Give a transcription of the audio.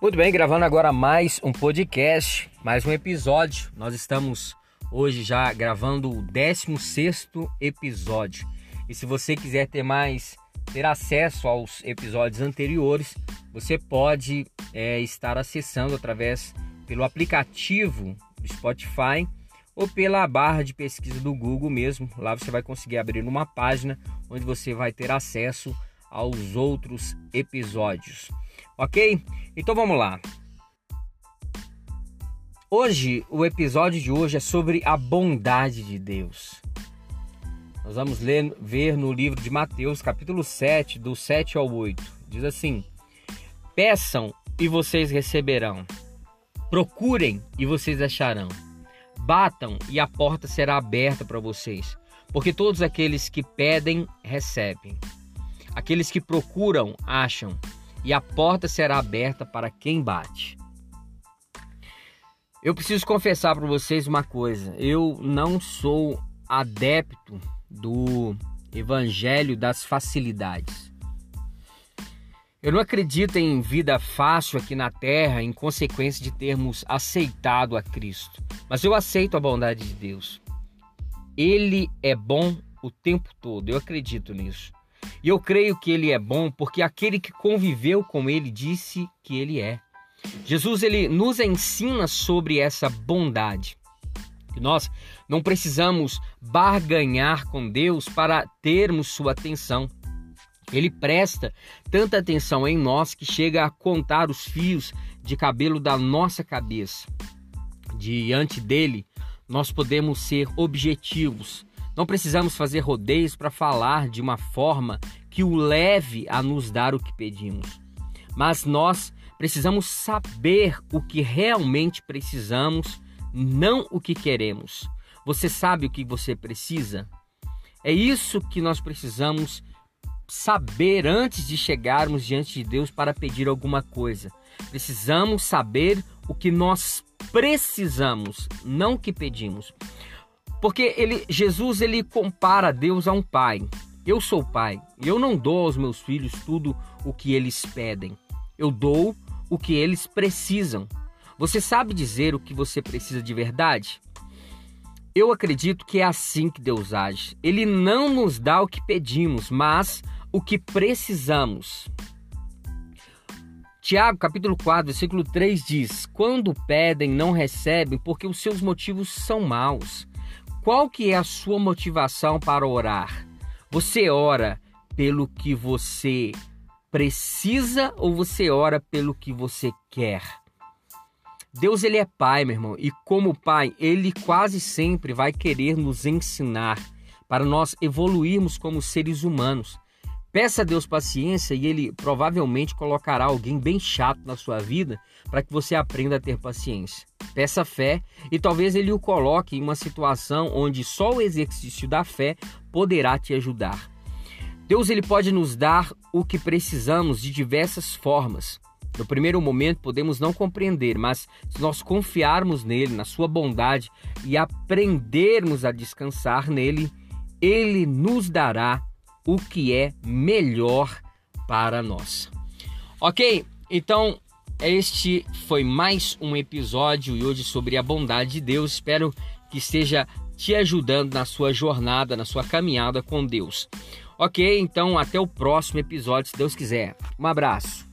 Muito bem, gravando agora mais um podcast, mais um episódio. Nós estamos hoje já gravando o 16 episódio. E se você quiser ter mais, ter acesso aos episódios anteriores, você pode é, estar acessando através pelo aplicativo do Spotify ou pela barra de pesquisa do Google mesmo. Lá você vai conseguir abrir uma página onde você vai ter acesso aos outros episódios. Ok? Então vamos lá. Hoje, o episódio de hoje é sobre a bondade de Deus. Nós vamos ler, ver no livro de Mateus, capítulo 7, do 7 ao 8. Diz assim: Peçam e vocês receberão. Procurem e vocês acharão. Batam e a porta será aberta para vocês. Porque todos aqueles que pedem, recebem. Aqueles que procuram, acham e a porta será aberta para quem bate. Eu preciso confessar para vocês uma coisa: eu não sou adepto do evangelho das facilidades. Eu não acredito em vida fácil aqui na terra em consequência de termos aceitado a Cristo, mas eu aceito a bondade de Deus. Ele é bom o tempo todo, eu acredito nisso. E eu creio que ele é bom porque aquele que conviveu com ele disse que ele é. Jesus ele nos ensina sobre essa bondade. Que nós não precisamos barganhar com Deus para termos sua atenção. Ele presta tanta atenção em nós que chega a contar os fios de cabelo da nossa cabeça. Diante dele, nós podemos ser objetivos, não precisamos fazer rodeios para falar de uma forma que o leve a nos dar o que pedimos. Mas nós precisamos saber o que realmente precisamos, não o que queremos. Você sabe o que você precisa? É isso que nós precisamos saber antes de chegarmos diante de Deus para pedir alguma coisa. Precisamos saber o que nós precisamos, não o que pedimos. Porque ele, Jesus ele compara Deus a um pai. Eu sou pai e eu não dou aos meus filhos tudo o que eles pedem. Eu dou o que eles precisam. Você sabe dizer o que você precisa de verdade? Eu acredito que é assim que Deus age. Ele não nos dá o que pedimos, mas o que precisamos. Tiago, capítulo 4, versículo 3 diz: Quando pedem, não recebem, porque os seus motivos são maus. Qual que é a sua motivação para orar? Você ora pelo que você precisa ou você ora pelo que você quer? Deus ele é pai, meu irmão, e como pai, ele quase sempre vai querer nos ensinar para nós evoluirmos como seres humanos. Peça a Deus paciência e Ele provavelmente colocará alguém bem chato na sua vida para que você aprenda a ter paciência. Peça fé e talvez Ele o coloque em uma situação onde só o exercício da fé poderá te ajudar. Deus ele pode nos dar o que precisamos de diversas formas. No primeiro momento podemos não compreender, mas se nós confiarmos nele, na sua bondade e aprendermos a descansar nele, ele nos dará o que é melhor para nós. Ok? Então, este foi mais um episódio e hoje sobre a bondade de Deus. Espero que esteja te ajudando na sua jornada, na sua caminhada com Deus. Ok? Então, até o próximo episódio, se Deus quiser. Um abraço.